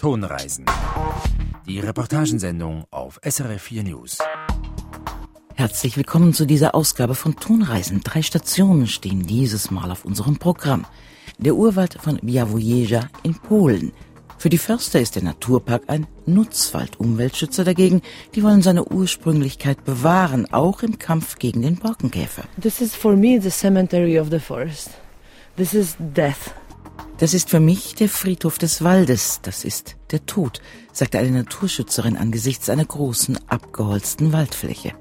Tonreisen. Die Reportagensendung auf SRF 4 News. Herzlich willkommen zu dieser Ausgabe von Tonreisen. Drei Stationen stehen dieses Mal auf unserem Programm. Der Urwald von Białowieża in Polen. Für die Förster ist der Naturpark ein Nutzwald. Umweltschützer dagegen, die wollen seine Ursprünglichkeit bewahren, auch im Kampf gegen den Borkenkäfer. This is for me the cemetery of the forest. This is death. Das ist für mich der Friedhof des Waldes, das ist der Tod, sagte eine Naturschützerin angesichts einer großen, abgeholzten Waldfläche.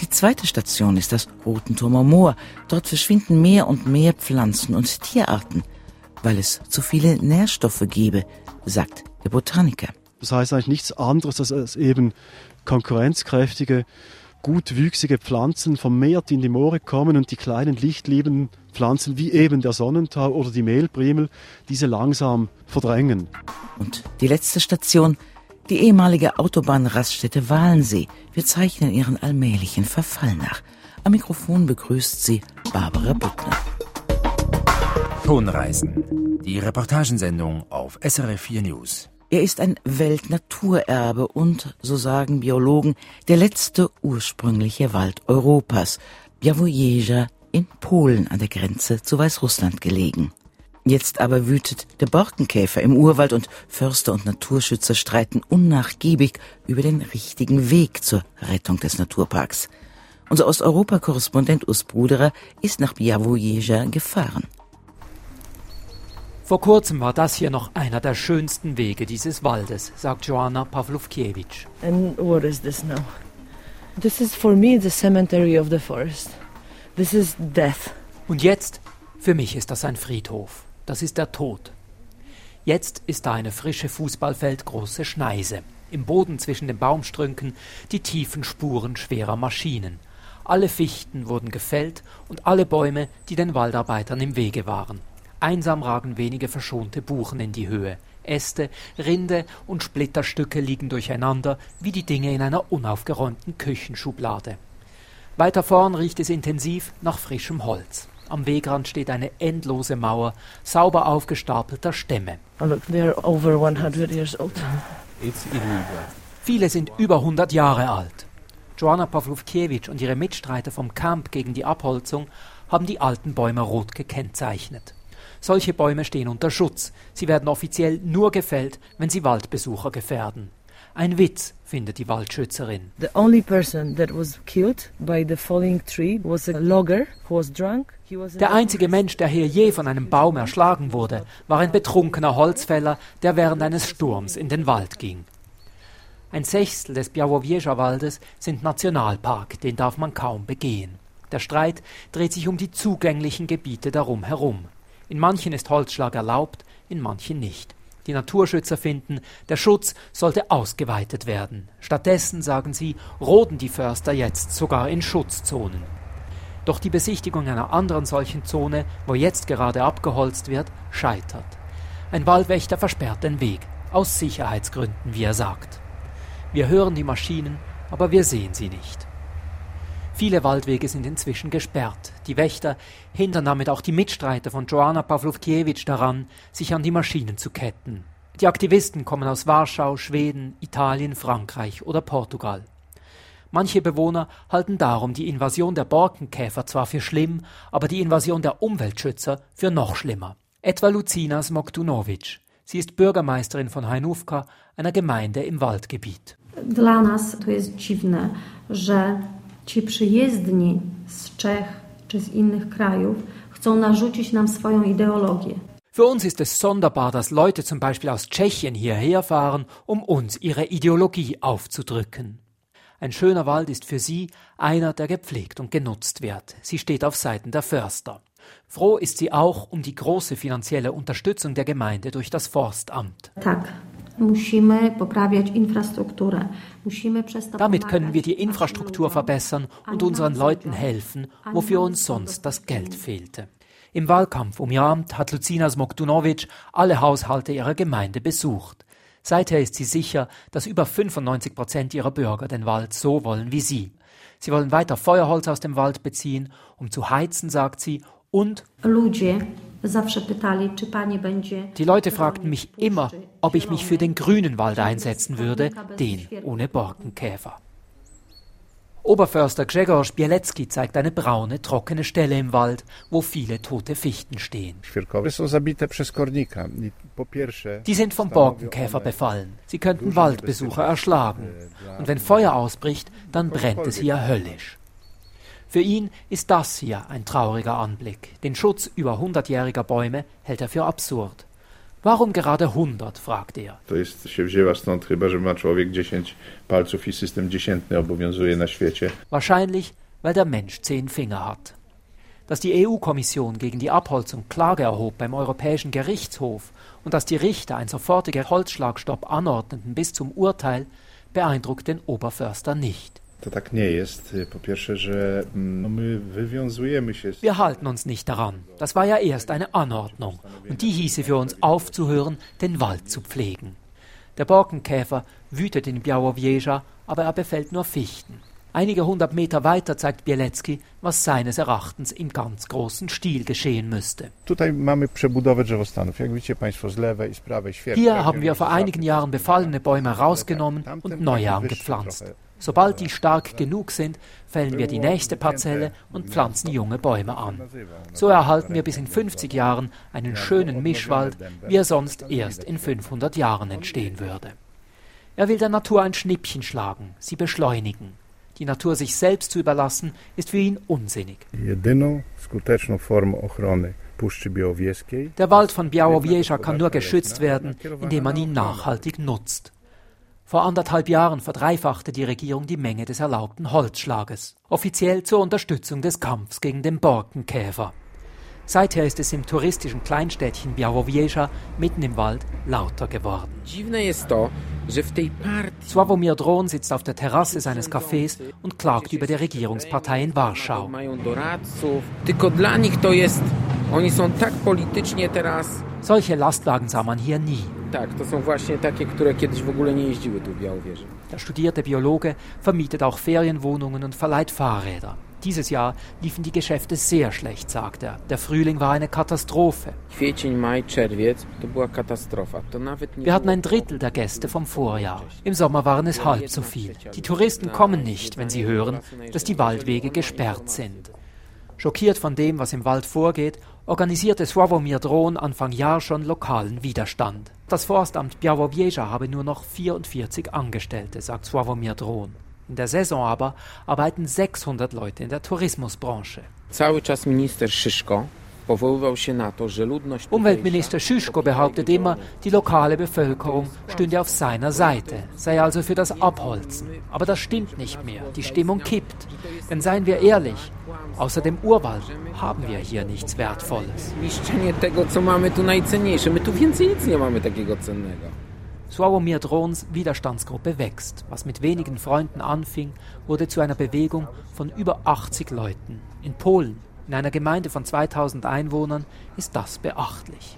Die zweite Station ist das Rotenturmer Moor. Dort verschwinden mehr und mehr Pflanzen und Tierarten, weil es zu viele Nährstoffe gebe, sagt der Botaniker. Das heißt eigentlich nichts anderes, als eben konkurrenzkräftige, gutwüchsige Pflanzen vermehrt in die Moore kommen und die kleinen lichtliebenden Pflanzen wie eben der Sonnentau oder die Mehlprimel diese langsam verdrängen. Und die letzte Station, die ehemalige Autobahnraststätte Walensee. Wir zeichnen ihren allmählichen Verfall nach. Am Mikrofon begrüßt sie Barbara Buckner. Tonreisen. Die Reportagensendung auf SRF 4 News. Er ist ein Weltnaturerbe und, so sagen Biologen, der letzte ursprüngliche Wald Europas. Białowieża in Polen an der Grenze zu Weißrussland gelegen. Jetzt aber wütet der Borkenkäfer im Urwald und Förster und Naturschützer streiten unnachgiebig über den richtigen Weg zur Rettung des Naturparks. Unser Osteuropa-Korrespondent Urs Bruderer ist nach Białowieża gefahren. Vor kurzem war das hier noch einer der schönsten Wege dieses Waldes, sagt Joanna Pawlowkiewicz. And what is this now? This is for me the cemetery of the forest. This is death. Und jetzt, für mich ist das ein Friedhof. Das ist der Tod. Jetzt ist da eine frische Fußballfeldgroße Schneise. Im Boden zwischen den Baumstrünken die tiefen Spuren schwerer Maschinen. Alle Fichten wurden gefällt und alle Bäume, die den Waldarbeitern im Wege waren. Einsam ragen wenige verschonte Buchen in die Höhe. Äste, Rinde und Splitterstücke liegen durcheinander wie die Dinge in einer unaufgeräumten Küchenschublade. Weiter vorn riecht es intensiv nach frischem Holz. Am Wegrand steht eine endlose Mauer sauber aufgestapelter Stämme. Oh look, they're over 100 years old. Viele sind über 100 Jahre alt. Joanna Pawlowkiewicz und ihre Mitstreiter vom Camp gegen die Abholzung haben die alten Bäume rot gekennzeichnet. Solche Bäume stehen unter Schutz. Sie werden offiziell nur gefällt, wenn sie Waldbesucher gefährden. Ein Witz, findet die Waldschützerin. The only person that was killed by the falling tree was a logger who was drunk. Der einzige Mensch, der hier je von einem Baum erschlagen wurde, war ein betrunkener Holzfäller, der während eines Sturms in den Wald ging. Ein Sechstel des Białowieża-Waldes sind Nationalpark, den darf man kaum begehen. Der Streit dreht sich um die zugänglichen Gebiete darum herum. In manchen ist Holzschlag erlaubt, in manchen nicht. Die Naturschützer finden, der Schutz sollte ausgeweitet werden. Stattdessen, sagen sie, roden die Förster jetzt sogar in Schutzzonen. Doch die Besichtigung einer anderen solchen Zone, wo jetzt gerade abgeholzt wird, scheitert. Ein Waldwächter versperrt den Weg, aus Sicherheitsgründen, wie er sagt. Wir hören die Maschinen, aber wir sehen sie nicht. Viele Waldwege sind inzwischen gesperrt. Die Wächter hindern damit auch die Mitstreiter von Joanna Pawlowkiewicz daran, sich an die Maschinen zu ketten. Die Aktivisten kommen aus Warschau, Schweden, Italien, Frankreich oder Portugal. Manche Bewohner halten darum die Invasion der Borkenkäfer zwar für schlimm, aber die Invasion der Umweltschützer für noch schlimmer. Etwa Lucina Smoktunovic. Sie ist Bürgermeisterin von Hajnówka, einer Gemeinde im Waldgebiet. Dla nas to jest dziwne, że ci przyjezdni z Czech czy z innych krajów chcą narzucić nam swoją ideologię. Für uns ist es sonderbar, dass Leute zum Beispiel aus Tschechien hierher fahren, um uns ihre Ideologie aufzudrücken. Ein schöner Wald ist für sie einer, der gepflegt und genutzt wird. Sie steht auf Seiten der Förster. Froh ist sie auch um die große finanzielle Unterstützung der Gemeinde durch das Forstamt. Tak, Damit können wir die Infrastruktur verbessern und unseren Leuten helfen, wofür uns sonst das. Geld fehlte. Im Wahlkampf um ihr Amt hat Lucina Smoktunovic alle Haushalte ihrer Gemeinde besucht. Seither ist sie sicher, dass über 95 Prozent ihrer Bürger den Wald so wollen wie sie. Sie wollen weiter Feuerholz aus dem Wald beziehen, um zu heizen, sagt sie, und Ludzie Die Leute fragten mich immer, ob ich mich für den grünen Wald einsetzen würde, den ohne Borkenkäfer. Oberförster Grzegorz Bielecki zeigt eine braune, trockene Stelle im Wald, wo viele tote Fichten stehen. Die sind vom Borkenkäfer befallen. Sie könnten Waldbesucher erschlagen. Und wenn Feuer ausbricht, dann brennt es hier höllisch. Für ihn ist das hier ein trauriger Anblick. Den Schutz über hundertjähriger Bäume hält er für absurd. Warum gerade 100? fragt er. To jest się wzięła stąd chyba, że ma człowiek 10 palców i system dziesiętny obowiązuje na świecie. Wahrscheinlich, weil der Mensch zehn Finger hat. Dass die EU-Kommission gegen die Abholzung Klage erhob beim Europäischen Gerichtshof und dass die Richter ein sofortiger Holzschlagstopp anordneten bis zum Urteil, beeindruckt den Oberförster nicht. To tak nie jest. Po pierwsze, że no my wywiązujemy się. Wir halten uns nicht daran. Das war ja erst eine Anordnung. Und die hieße für uns aufzuhören, den Wald zu pflegen. Der Borkenkäfer wütet in Białowieża, aber er befällt nur Fichten. Einige hundert Meter weiter zeigt Bielecki, was seines Erachtens im ganz großen Stil geschehen müsste. Tutaj mamy przebudowę drzewostanów. Jak widzicie Państwo z lewej i z prawej świerki. Hier haben wir vor einigen Jahren befallene Bäume rausgenommen und neue angepflanzt. Sobald die stark genug sind, fällen wir die nächste Parzelle und pflanzen junge Bäume an. So erhalten wir bis in 50 Jahren einen schönen Mischwald, wie er sonst erst in 500 Jahren entstehen würde. Er will der Natur ein Schnippchen schlagen, sie beschleunigen. Die Natur sich selbst zu überlassen, ist für ihn unsinnig. Der Wald von Białowieża kann nur geschützt werden, indem man ihn nachhaltig nutzt. Vor anderthalb Jahren verdreifachte die Regierung die Menge des erlaubten Holzschlages, offiziell zur Unterstützung des Kampfs gegen den Borkenkäfer. Seither ist es im touristischen Kleinstädtchen Białowieża mitten im Wald lauter geworden. Sławomir Drohn sitzt auf der Terrasse seines Cafés und klagt über die Regierungspartei in Warschau. Solche Lastwagen sah man hier nie. Der studierte Biologe vermietet auch Ferienwohnungen und verleiht Fahrräder. Dieses Jahr liefen die Geschäfte sehr schlecht, sagt er. Der Frühling war eine Katastrophe. Wir hatten ein Drittel der Gäste vom Vorjahr. Im Sommer waren es halb so viel. Die Touristen kommen nicht, wenn sie hören, dass die Waldwege gesperrt sind. Schockiert von dem, was im Wald vorgeht, organisierte Sławomir Drohn Anfang Jahr schon lokalen Widerstand. Das Forstamt Białowieża habe nur noch 44 Angestellte, sagt Sławomir Drohn. In der Saison aber arbeiten 600 Leute in der Tourismusbranche. Cały czas minister Szyszko Umweltminister Schischko behauptet immer, die lokale Bevölkerung stünde auf seiner Seite, sei also für das Abholzen. Aber das stimmt nicht mehr. Die Stimmung kippt. Denn seien wir ehrlich, außer dem Urwald haben wir hier nichts Wertvolles. niszczenie tego, co mamy tu najcenniejsze. My tu więcej nic nie mamy takiego cennego. Sławomir Drohns Widerstandsgruppe wächst. Was mit wenigen Freunden anfing, wurde zu einer Bewegung von über 80 Leuten. In Polen, in einer Gemeinde von 2000 Einwohnern, ist das beachtlich.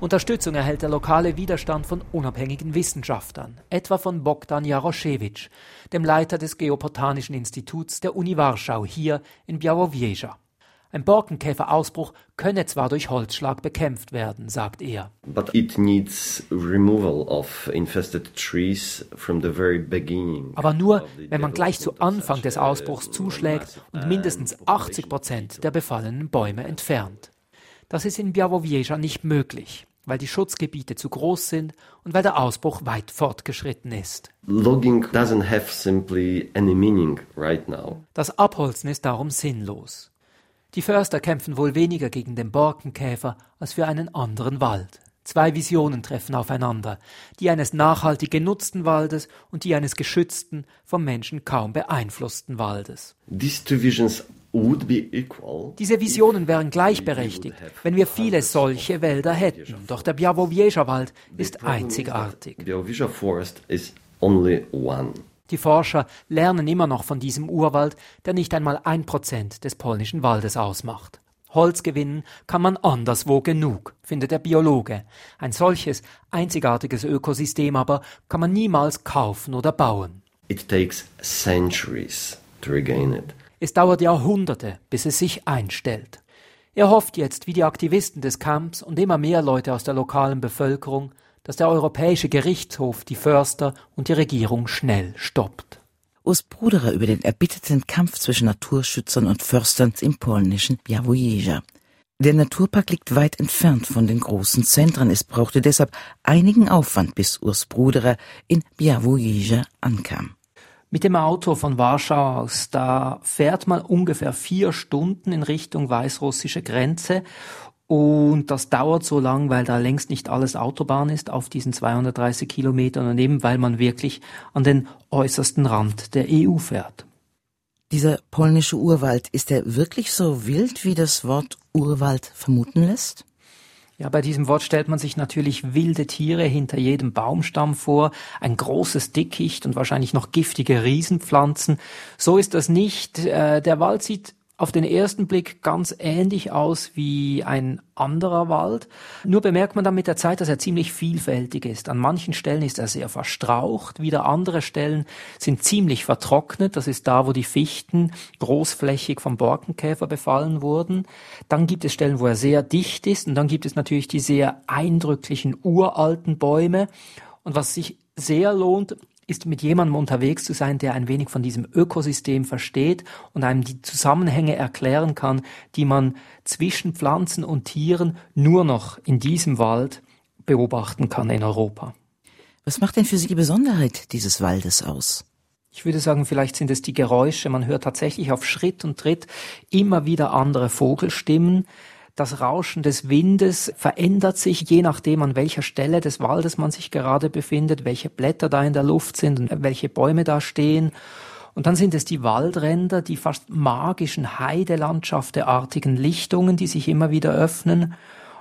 Unterstützung erhält der lokale Widerstand von unabhängigen Wissenschaftlern, etwa von Bogdan Jaroszewicz, dem Leiter des Geobotanischen Instituts der Uni Warschau hier in Białowieża. Ein Borkenkäferausbruch könne zwar durch Holzschlag bekämpft werden, sagt er. But it needs removal of infested trees from the very beginning. Aber nur, wenn man gleich zu Anfang des Ausbruchs zuschlägt und mindestens 80 Prozent der befallenen Bäume entfernt. Das ist in Białowieża nicht möglich, weil die Schutzgebiete zu groß sind und weil der Ausbruch weit fortgeschritten ist. Logging doesn't have simply any meaning right now. Das Abholzen ist darum sinnlos. Die Förster kämpfen wohl weniger gegen den Borkenkäfer als für einen anderen Wald. Zwei Visionen treffen aufeinander, die eines nachhaltig genutzten Waldes und die eines geschützten, vom Menschen kaum beeinflussten Waldes. These two visions would be equal. Diese Visionen wären gleichberechtigt, wenn wir viele solche Wälder hätten. Doch der Białowieża Wald ist einzigartig. Die Forscher lernen immer noch von diesem Urwald, der nicht einmal ein Prozent des polnischen Waldes ausmacht. Holz gewinnen kann man anderswo genug, findet der Biologe. Ein solches einzigartiges Ökosystem aber kann man niemals kaufen oder bauen. It takes centuries to regain it. Es dauert Jahrhunderte, bis es sich einstellt. Er hofft jetzt, wie die Aktivisten des Camps und immer mehr Leute aus der lokalen Bevölkerung, dass der Europäische Gerichtshof die Förster und die Regierung schnell stoppt. Urs Bruderer über den erbitterten Kampf zwischen Naturschützern und Förstern im polnischen Białowieża. Der Naturpark liegt weit entfernt von den großen Zentren. Es brauchte deshalb einigen Aufwand, bis Urs Bruderer in Białowieża ankam. Mit dem Auto von Warschau aus, da fährt man ungefähr vier Stunden in Richtung weißrussische Grenze und das dauert so lang, weil da längst nicht alles Autobahn ist auf diesen 230 Kilometern und eben weil man wirklich an den äußersten Rand der EU fährt. Dieser polnische Urwald, ist er wirklich so wild, wie das Wort Urwald vermuten lässt? Ja, bei diesem Wort stellt man sich natürlich wilde Tiere hinter jedem Baumstamm vor, ein großes Dickicht und wahrscheinlich noch giftige Riesenpflanzen. So ist das nicht. Äh, der Wald sieht auf den ersten Blick ganz ähnlich aus wie ein anderer Wald. Nur bemerkt man dann mit der Zeit, dass er ziemlich vielfältig ist. An manchen Stellen ist er sehr verstraucht, wieder andere Stellen sind ziemlich vertrocknet. Das ist da, wo die Fichten großflächig vom Borkenkäfer befallen wurden. Dann gibt es Stellen, wo er sehr dicht ist und dann gibt es natürlich die sehr eindrücklichen uralten Bäume. Und was sich sehr lohnt, ist mit jemandem unterwegs zu sein, der ein wenig von diesem Ökosystem versteht und einem die Zusammenhänge erklären kann, die man zwischen Pflanzen und Tieren nur noch in diesem Wald beobachten kann in Europa. Was macht denn für Sie die Besonderheit dieses Waldes aus? Ich würde sagen, vielleicht sind es die Geräusche. Man hört tatsächlich auf Schritt und Tritt immer wieder andere Vogelstimmen. Das Rauschen des Windes verändert sich je nachdem, an welcher Stelle des Waldes man sich gerade befindet, welche Blätter da in der Luft sind und welche Bäume da stehen. Und dann sind es die Waldränder, die fast magischen Heidelandschafteartigen Lichtungen, die sich immer wieder öffnen.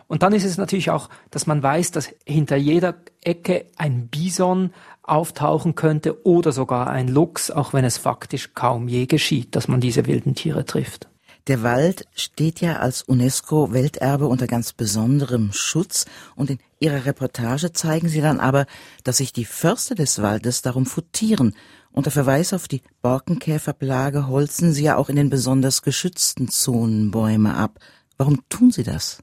Und dann ist es natürlich auch, dass man weiß, dass hinter jeder Ecke ein Bison auftauchen könnte oder sogar ein Luchs, auch wenn es faktisch kaum je geschieht, dass man diese wilden Tiere trifft. Der Wald steht ja als UNESCO-Welterbe unter ganz besonderem Schutz und in Ihrer Reportage zeigen Sie dann aber, dass sich die Förster des Waldes darum futieren. Unter Verweis auf die Borkenkäferplage holzen Sie ja auch in den besonders geschützten Zonen Bäume ab. Warum tun Sie das?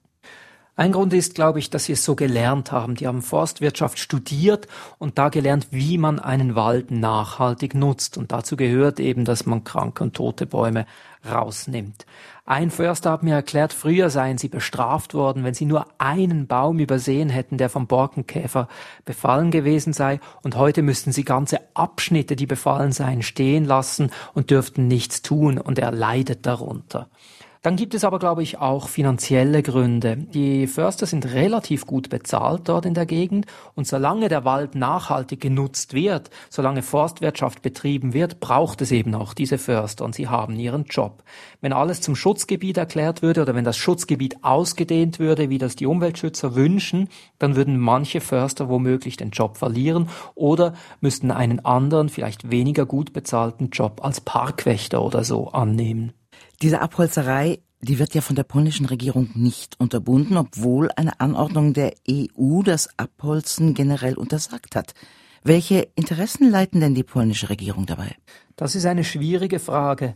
Ein Grund ist, glaube ich, dass sie es so gelernt haben. Die haben Forstwirtschaft studiert und da gelernt, wie man einen Wald nachhaltig nutzt. Und dazu gehört eben, dass man kranke und tote Bäume rausnimmt. Ein Förster hat mir erklärt, früher seien sie bestraft worden, wenn sie nur einen Baum übersehen hätten, der vom Borkenkäfer befallen gewesen sei, und heute müssten sie ganze Abschnitte, die befallen seien, stehen lassen und dürften nichts tun, und er leidet darunter. Dann gibt es aber, glaube ich, auch finanzielle Gründe. Die Förster sind relativ gut bezahlt dort in der Gegend und solange der Wald nachhaltig genutzt wird, solange Forstwirtschaft betrieben wird, braucht es eben auch diese Förster und sie haben ihren Job. Wenn alles zum Schutzgebiet erklärt würde oder wenn das Schutzgebiet ausgedehnt würde, wie das die Umweltschützer wünschen, dann würden manche Förster womöglich den Job verlieren oder müssten einen anderen, vielleicht weniger gut bezahlten Job als Parkwächter oder so annehmen. Diese Abholzerei, die wird ja von der polnischen Regierung nicht unterbunden, obwohl eine Anordnung der EU das Abholzen generell untersagt hat. Welche Interessen leiten denn die polnische Regierung dabei? Das ist eine schwierige Frage.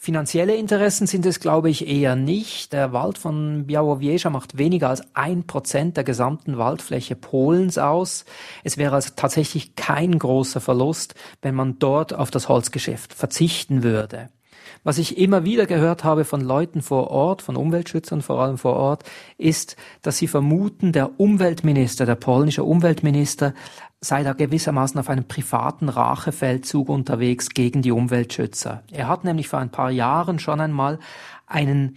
Finanzielle Interessen sind es, glaube ich, eher nicht. Der Wald von Białowieża macht weniger als ein Prozent der gesamten Waldfläche Polens aus. Es wäre also tatsächlich kein großer Verlust, wenn man dort auf das Holzgeschäft verzichten würde. Was ich immer wieder gehört habe von Leuten vor Ort, von Umweltschützern vor allem vor Ort, ist, dass sie vermuten, der Umweltminister, der polnische Umweltminister, sei da gewissermaßen auf einem privaten Rachefeldzug unterwegs gegen die Umweltschützer. Er hat nämlich vor ein paar Jahren schon einmal einen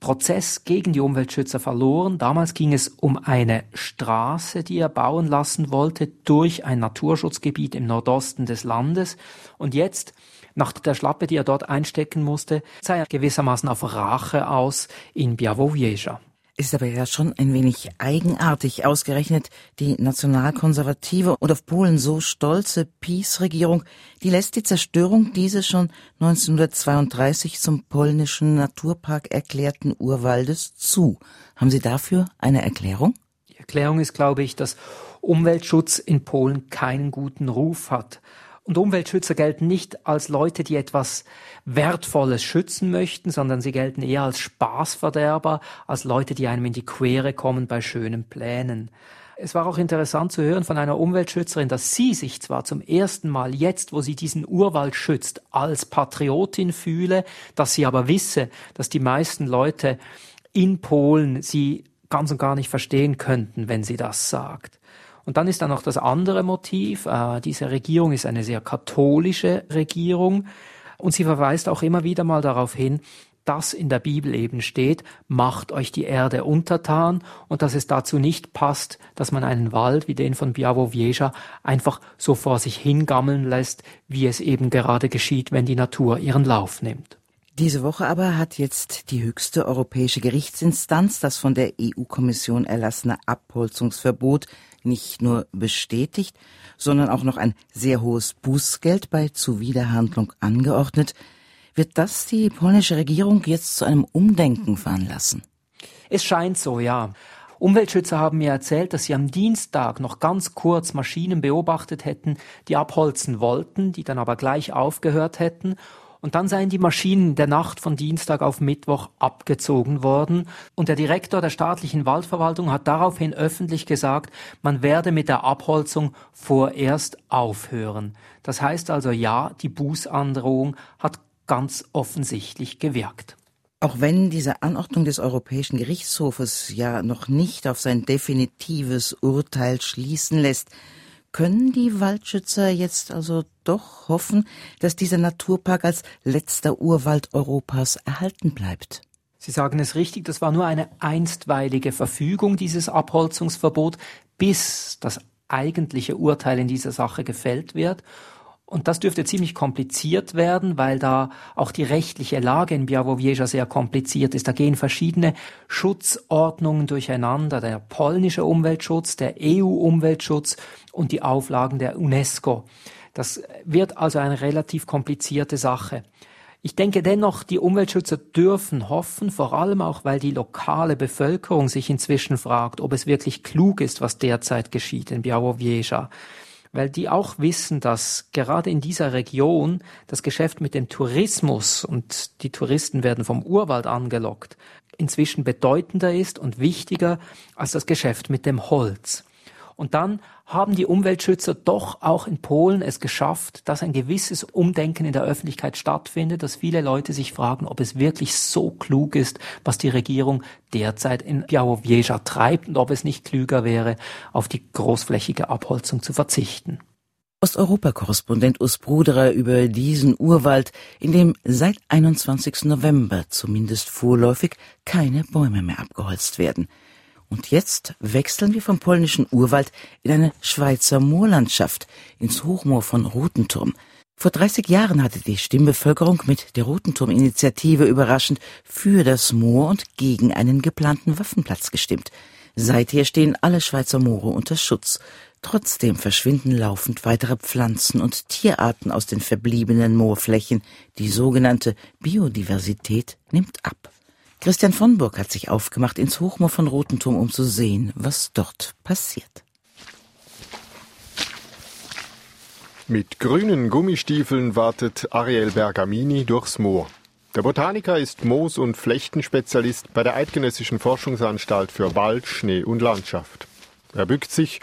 Prozess gegen die Umweltschützer verloren. Damals ging es um eine Straße, die er bauen lassen wollte, durch ein Naturschutzgebiet im Nordosten des Landes. Und jetzt nach der Schlappe, die er dort einstecken musste, sei er gewissermaßen auf Rache aus in Białowieża. Ist aber ja schon ein wenig eigenartig, ausgerechnet die nationalkonservative und auf Polen so stolze Peace-Regierung, die lässt die Zerstörung dieses schon 1932 zum polnischen Naturpark erklärten Urwaldes zu. Haben Sie dafür eine Erklärung? Die Erklärung ist, glaube ich, dass Umweltschutz in Polen keinen guten Ruf hat. Und Umweltschützer gelten nicht als Leute, die etwas Wertvolles schützen möchten, sondern sie gelten eher als Spaßverderber, als Leute, die einem in die Quere kommen bei schönen Plänen. Es war auch interessant zu hören von einer Umweltschützerin, dass sie sich zwar zum ersten Mal jetzt, wo sie diesen Urwald schützt, als Patriotin fühle, dass sie aber wisse, dass die meisten Leute in Polen sie ganz und gar nicht verstehen könnten, wenn sie das sagt. Und dann ist da noch das andere Motiv. Äh, diese Regierung ist eine sehr katholische Regierung und sie verweist auch immer wieder mal darauf hin, dass in der Bibel eben steht, macht euch die Erde untertan und dass es dazu nicht passt, dass man einen Wald wie den von Białowieża einfach so vor sich hingammeln lässt, wie es eben gerade geschieht, wenn die Natur ihren Lauf nimmt. Diese Woche aber hat jetzt die höchste europäische Gerichtsinstanz das von der EU-Kommission erlassene Abholzungsverbot nicht nur bestätigt, sondern auch noch ein sehr hohes Bußgeld bei Zuwiderhandlung angeordnet. Wird das die polnische Regierung jetzt zu einem Umdenken veranlassen? Es scheint so, ja. Umweltschützer haben mir erzählt, dass sie am Dienstag noch ganz kurz Maschinen beobachtet hätten, die abholzen wollten, die dann aber gleich aufgehört hätten. Und dann seien die Maschinen der Nacht von Dienstag auf Mittwoch abgezogen worden. Und der Direktor der staatlichen Waldverwaltung hat daraufhin öffentlich gesagt, man werde mit der Abholzung vorerst aufhören. Das heißt also ja, die Bußandrohung hat ganz offensichtlich gewirkt. Auch wenn diese Anordnung des Europäischen Gerichtshofes ja noch nicht auf sein definitives Urteil schließen lässt, können die Waldschützer jetzt also doch hoffen, dass dieser Naturpark als letzter Urwald Europas erhalten bleibt? Sie sagen es richtig, das war nur eine einstweilige Verfügung, dieses Abholzungsverbot, bis das eigentliche Urteil in dieser Sache gefällt wird. Und das dürfte ziemlich kompliziert werden, weil da auch die rechtliche Lage in Białowieża sehr kompliziert ist. Da gehen verschiedene Schutzordnungen durcheinander. Der polnische Umweltschutz, der EU-Umweltschutz und die Auflagen der UNESCO. Das wird also eine relativ komplizierte Sache. Ich denke dennoch, die Umweltschützer dürfen hoffen, vor allem auch, weil die lokale Bevölkerung sich inzwischen fragt, ob es wirklich klug ist, was derzeit geschieht in Białowieża weil die auch wissen, dass gerade in dieser Region das Geschäft mit dem Tourismus und die Touristen werden vom Urwald angelockt, inzwischen bedeutender ist und wichtiger als das Geschäft mit dem Holz. Und dann haben die Umweltschützer doch auch in Polen es geschafft, dass ein gewisses Umdenken in der Öffentlichkeit stattfindet, dass viele Leute sich fragen, ob es wirklich so klug ist, was die Regierung derzeit in Białowieża treibt und ob es nicht klüger wäre, auf die großflächige Abholzung zu verzichten. Osteuropa-Korrespondent Urs Bruderer über diesen Urwald, in dem seit 21. November zumindest vorläufig keine Bäume mehr abgeholzt werden. Und jetzt wechseln wir vom polnischen Urwald in eine Schweizer Moorlandschaft, ins Hochmoor von Rotenturm. Vor 30 Jahren hatte die Stimmbevölkerung mit der Rotenturm-Initiative überraschend für das Moor und gegen einen geplanten Waffenplatz gestimmt. Seither stehen alle Schweizer Moore unter Schutz. Trotzdem verschwinden laufend weitere Pflanzen und Tierarten aus den verbliebenen Moorflächen. Die sogenannte Biodiversität nimmt ab. Christian von Burg hat sich aufgemacht ins Hochmoor von Rotenturm, um zu sehen, was dort passiert. Mit grünen Gummistiefeln wartet Ariel Bergamini durchs Moor. Der Botaniker ist Moos- und Flechtenspezialist bei der Eidgenössischen Forschungsanstalt für Wald, Schnee und Landschaft. Er bückt sich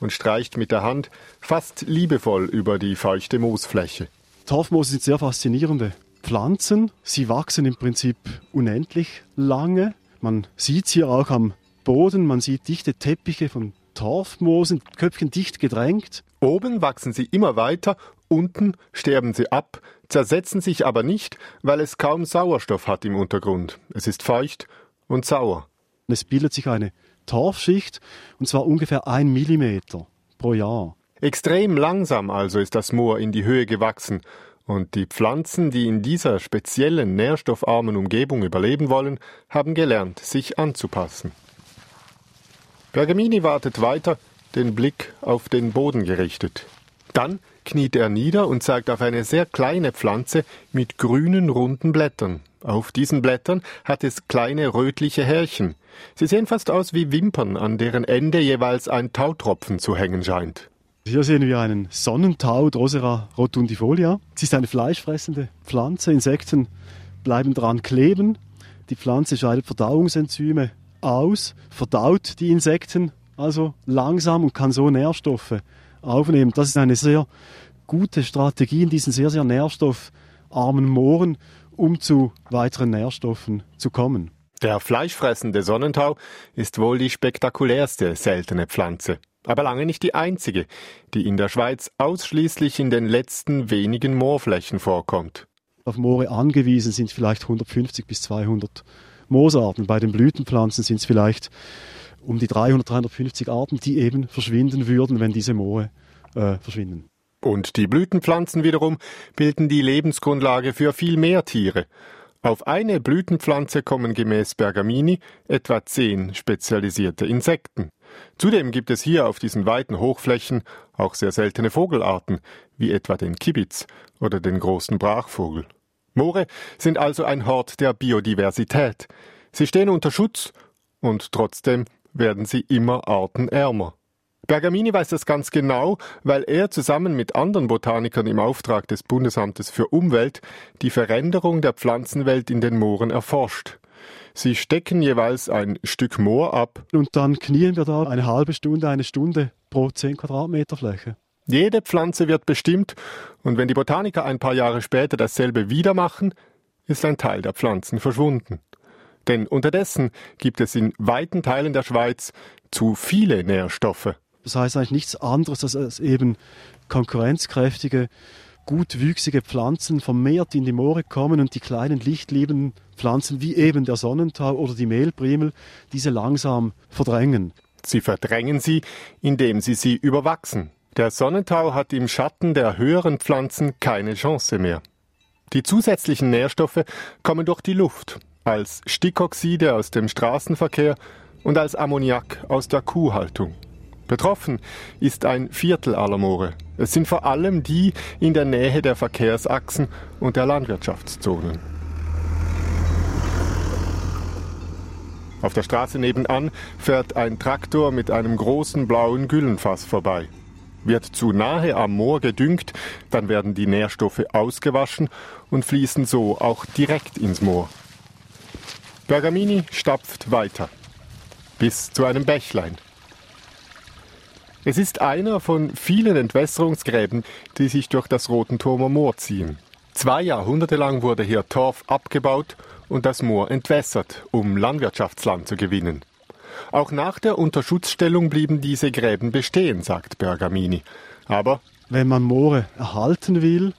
und streicht mit der Hand fast liebevoll über die feuchte Moosfläche. Torfmoose sind sehr faszinierende Pflanzen. Sie wachsen im Prinzip unendlich lange. Man sieht sie auch am Boden. Man sieht dichte Teppiche von Torfmoosen, Köpfchen dicht gedrängt. Oben wachsen sie immer weiter, unten sterben sie ab, zersetzen sich aber nicht, weil es kaum Sauerstoff hat im Untergrund. Es ist feucht und sauer. Es bildet sich eine Torfschicht, und zwar ungefähr ein Millimeter pro Jahr. Extrem langsam also ist das Moor in die Höhe gewachsen, und die Pflanzen, die in dieser speziellen nährstoffarmen Umgebung überleben wollen, haben gelernt, sich anzupassen. Bergamini wartet weiter, den Blick auf den Boden gerichtet. Dann kniet er nieder und zeigt auf eine sehr kleine Pflanze mit grünen, runden Blättern. Auf diesen Blättern hat es kleine rötliche Härchen. Sie sehen fast aus wie Wimpern, an deren Ende jeweils ein Tautropfen zu hängen scheint. Hier sehen wir einen Sonnentau, Drosera rotundifolia. Sie ist eine fleischfressende Pflanze. Insekten bleiben dran kleben. Die Pflanze scheidet Verdauungsenzyme aus, verdaut die Insekten also langsam und kann so Nährstoffe aufnehmen. Das ist eine sehr gute Strategie in diesen sehr, sehr nährstoffarmen Mooren, um zu weiteren Nährstoffen zu kommen. Der fleischfressende Sonnentau ist wohl die spektakulärste seltene Pflanze, aber lange nicht die einzige, die in der Schweiz ausschließlich in den letzten wenigen Moorflächen vorkommt. Auf Moore angewiesen sind vielleicht 150 bis 200 Moosarten. Bei den Blütenpflanzen sind es vielleicht um die 300, 350 Arten, die eben verschwinden würden, wenn diese Moore äh, verschwinden. Und die Blütenpflanzen wiederum bilden die Lebensgrundlage für viel mehr Tiere. Auf eine Blütenpflanze kommen gemäß Bergamini etwa zehn spezialisierte Insekten. Zudem gibt es hier auf diesen weiten Hochflächen auch sehr seltene Vogelarten, wie etwa den Kibitz oder den großen Brachvogel. Moore sind also ein Hort der Biodiversität. Sie stehen unter Schutz und trotzdem werden sie immer artenärmer. Bergamini weiß das ganz genau, weil er zusammen mit anderen Botanikern im Auftrag des Bundesamtes für Umwelt die Veränderung der Pflanzenwelt in den Mooren erforscht. Sie stecken jeweils ein Stück Moor ab. Und dann knien wir da eine halbe Stunde, eine Stunde pro 10 Quadratmeter Fläche. Jede Pflanze wird bestimmt und wenn die Botaniker ein paar Jahre später dasselbe wieder machen, ist ein Teil der Pflanzen verschwunden. Denn unterdessen gibt es in weiten Teilen der Schweiz zu viele Nährstoffe. Das heißt eigentlich nichts anderes, als eben konkurrenzkräftige, gutwüchsige Pflanzen vermehrt in die Moore kommen und die kleinen lichtliebenden Pflanzen wie eben der Sonnentau oder die Mehlprimel diese langsam verdrängen. Sie verdrängen sie, indem sie sie überwachsen. Der Sonnentau hat im Schatten der höheren Pflanzen keine Chance mehr. Die zusätzlichen Nährstoffe kommen durch die Luft als Stickoxide aus dem Straßenverkehr und als Ammoniak aus der Kuhhaltung. Betroffen ist ein Viertel aller Moore. Es sind vor allem die in der Nähe der Verkehrsachsen und der Landwirtschaftszonen. Auf der Straße nebenan fährt ein Traktor mit einem großen blauen Güllenfass vorbei. Wird zu nahe am Moor gedüngt, dann werden die Nährstoffe ausgewaschen und fließen so auch direkt ins Moor. Bergamini stapft weiter bis zu einem Bächlein. Es ist einer von vielen Entwässerungsgräben, die sich durch das Rotenturmer Moor ziehen. Zwei Jahrhunderte lang wurde hier Torf abgebaut und das Moor entwässert, um Landwirtschaftsland zu gewinnen. Auch nach der Unterschutzstellung blieben diese Gräben bestehen, sagt Bergamini. Aber wenn man Moore erhalten will,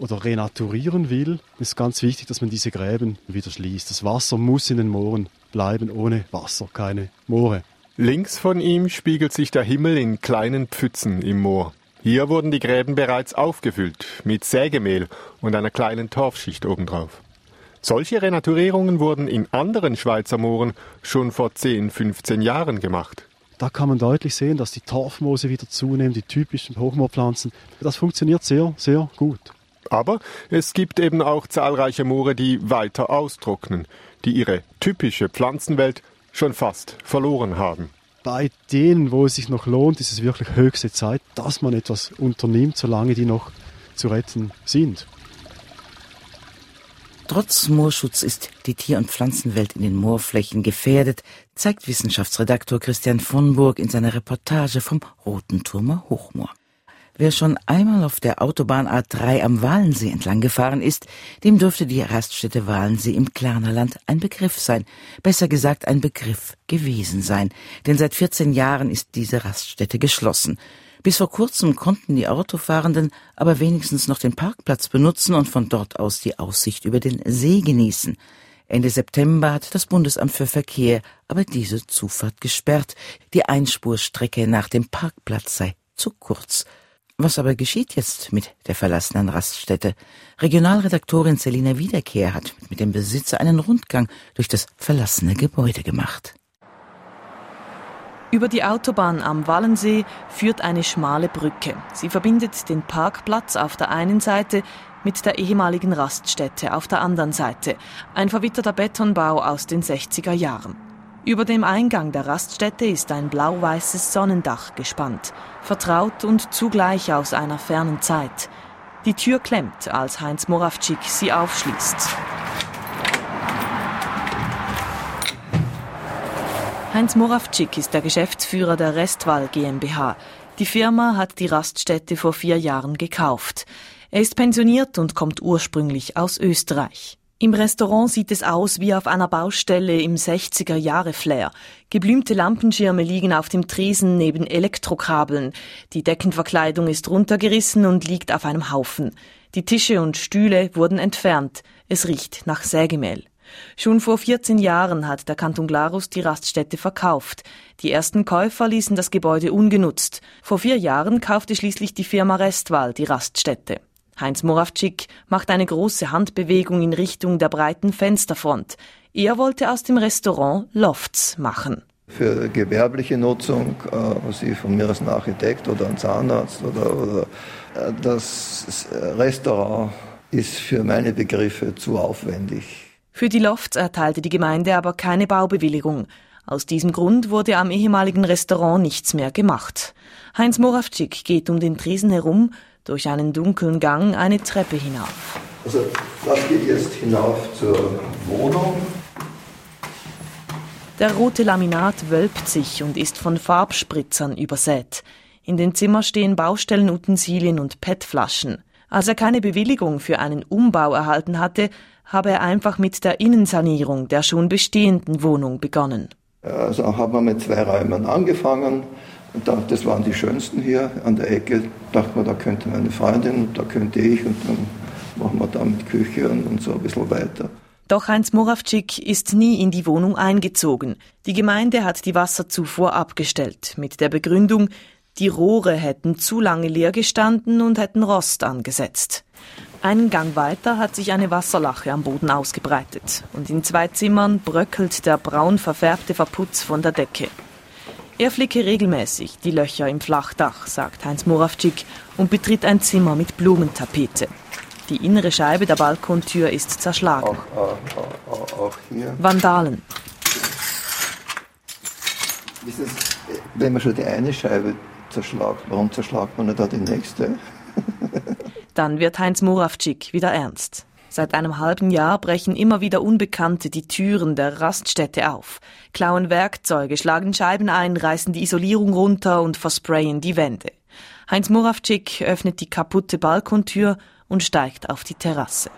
oder renaturieren will, ist ganz wichtig, dass man diese Gräben wieder schließt. Das Wasser muss in den Mooren bleiben. Ohne Wasser keine Moore. Links von ihm spiegelt sich der Himmel in kleinen Pfützen im Moor. Hier wurden die Gräben bereits aufgefüllt mit Sägemehl und einer kleinen Torfschicht obendrauf. Solche Renaturierungen wurden in anderen Schweizer Mooren schon vor 10, 15 Jahren gemacht. Da kann man deutlich sehen, dass die Torfmoose wieder zunehmen, die typischen Hochmoorpflanzen. Das funktioniert sehr, sehr gut. Aber es gibt eben auch zahlreiche Moore, die weiter austrocknen, die ihre typische Pflanzenwelt schon fast verloren haben. Bei denen, wo es sich noch lohnt, ist es wirklich höchste Zeit, dass man etwas unternimmt, solange die noch zu retten sind. Trotz Moorschutz ist die Tier- und Pflanzenwelt in den Moorflächen gefährdet, zeigt Wissenschaftsredaktor Christian von Burg in seiner Reportage vom Roten Turmer Hochmoor. Wer schon einmal auf der Autobahn A3 am Walensee entlang gefahren ist, dem dürfte die Raststätte Walensee im Klarnerland ein Begriff sein, besser gesagt ein Begriff gewesen sein, denn seit 14 Jahren ist diese Raststätte geschlossen. Bis vor kurzem konnten die Autofahrenden aber wenigstens noch den Parkplatz benutzen und von dort aus die Aussicht über den See genießen. Ende September hat das Bundesamt für Verkehr aber diese Zufahrt gesperrt. Die Einspurstrecke nach dem Parkplatz sei zu kurz. Was aber geschieht jetzt mit der verlassenen Raststätte? Regionalredaktorin Selina Wiederkehr hat mit dem Besitzer einen Rundgang durch das verlassene Gebäude gemacht. Über die Autobahn am Wallensee führt eine schmale Brücke. Sie verbindet den Parkplatz auf der einen Seite mit der ehemaligen Raststätte auf der anderen Seite. Ein verwitterter Betonbau aus den 60er Jahren. Über dem Eingang der Raststätte ist ein blau-weißes Sonnendach gespannt, vertraut und zugleich aus einer fernen Zeit. Die Tür klemmt, als Heinz Moravcik sie aufschließt. Heinz Moravcik ist der Geschäftsführer der Restwall GmbH. Die Firma hat die Raststätte vor vier Jahren gekauft. Er ist pensioniert und kommt ursprünglich aus Österreich. Im Restaurant sieht es aus wie auf einer Baustelle im 60er Jahre Flair. Geblümte Lampenschirme liegen auf dem Tresen neben Elektrokabeln. Die Deckenverkleidung ist runtergerissen und liegt auf einem Haufen. Die Tische und Stühle wurden entfernt. Es riecht nach Sägemehl. Schon vor 14 Jahren hat der Kanton Glarus die Raststätte verkauft. Die ersten Käufer ließen das Gebäude ungenutzt. Vor vier Jahren kaufte schließlich die Firma Restwall die Raststätte. Heinz Moravcik macht eine große Handbewegung in Richtung der breiten Fensterfront. Er wollte aus dem Restaurant Lofts machen. Für gewerbliche Nutzung, äh, was ich von mir als ein Architekt oder ein Zahnarzt oder, oder äh, das Restaurant ist für meine Begriffe zu aufwendig. Für die Lofts erteilte die Gemeinde aber keine Baubewilligung. Aus diesem Grund wurde am ehemaligen Restaurant nichts mehr gemacht. Heinz Moravcik geht um den Tresen herum, durch einen dunklen Gang eine Treppe hinauf. Also das geht jetzt hinauf zur Wohnung. Der rote Laminat wölbt sich und ist von Farbspritzern übersät. In den Zimmern stehen Baustellenutensilien und PET-Flaschen. Als er keine Bewilligung für einen Umbau erhalten hatte, habe er einfach mit der Innensanierung der schon bestehenden Wohnung begonnen. Also haben wir mit zwei Räumen angefangen, und das waren die schönsten hier an der Ecke. Dachte man, da könnte meine Freundin und da könnte ich und dann machen wir da mit Küche und, und so ein bisschen weiter. Doch Heinz Moravcik ist nie in die Wohnung eingezogen. Die Gemeinde hat die Wasserzufuhr abgestellt, mit der Begründung, die Rohre hätten zu lange leer gestanden und hätten Rost angesetzt. Einen Gang weiter hat sich eine Wasserlache am Boden ausgebreitet und in zwei Zimmern bröckelt der braun verfärbte Verputz von der Decke. Er flicke regelmäßig die Löcher im Flachdach, sagt Heinz Moravcik und betritt ein Zimmer mit Blumentapete. Die innere Scheibe der Balkontür ist zerschlagen. Auch, auch, auch hier. Vandalen. wenn man schon die eine Scheibe zerschlagt, warum zerschlagt man nicht auch die nächste? Dann wird Heinz Moravcik wieder ernst. Seit einem halben Jahr brechen immer wieder Unbekannte die Türen der Raststätte auf, klauen Werkzeuge, schlagen Scheiben ein, reißen die Isolierung runter und versprayen die Wände. Heinz Moravcik öffnet die kaputte Balkontür und steigt auf die Terrasse.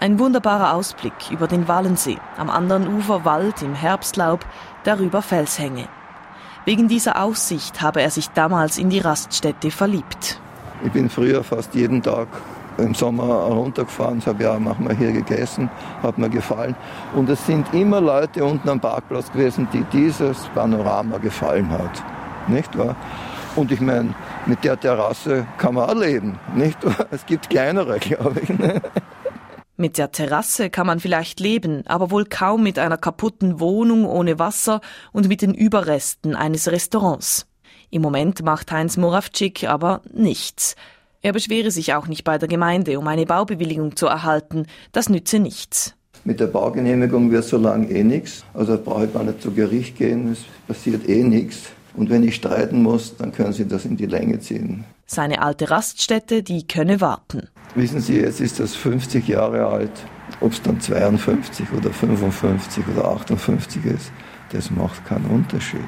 Ein wunderbarer Ausblick über den Wallensee, am anderen Ufer Wald im Herbstlaub, darüber Felshänge. Wegen dieser Aussicht habe er sich damals in die Raststätte verliebt. Ich bin früher fast jeden Tag im Sommer runtergefahren, habe ja, machen wir hier gegessen, hat mir gefallen. Und es sind immer Leute unten am Parkplatz gewesen, die dieses Panorama gefallen hat. Nicht wahr? Und ich meine, mit der Terrasse kann man auch leben, nicht wahr? Es gibt kleinere, glaube ich. Ne? Mit der Terrasse kann man vielleicht leben, aber wohl kaum mit einer kaputten Wohnung ohne Wasser und mit den Überresten eines Restaurants. Im Moment macht Heinz Moravcik aber nichts. Er beschwere sich auch nicht bei der Gemeinde, um eine Baubewilligung zu erhalten. Das nütze nichts. Mit der Baugenehmigung wird so lange eh nichts. Also brauche ich gar nicht zu Gericht gehen, es passiert eh nichts. Und wenn ich streiten muss, dann können Sie das in die Länge ziehen. Seine alte Raststätte, die könne warten. Wissen Sie, jetzt ist das 50 Jahre alt. Ob es dann 52 oder 55 oder 58 ist, das macht keinen Unterschied.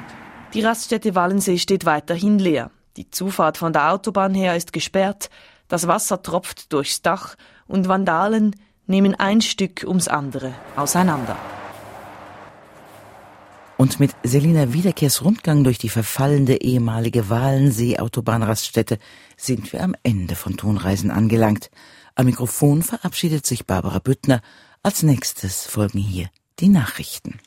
Die Raststätte Wallensee steht weiterhin leer. Die Zufahrt von der Autobahn her ist gesperrt, das Wasser tropft durchs Dach und Vandalen nehmen ein Stück ums andere auseinander. Und mit Selina Wiederkehrs Rundgang durch die verfallende ehemalige Walensee-Autobahnraststätte sind wir am Ende von Tonreisen angelangt. Am Mikrofon verabschiedet sich Barbara Büttner. Als nächstes folgen hier die Nachrichten.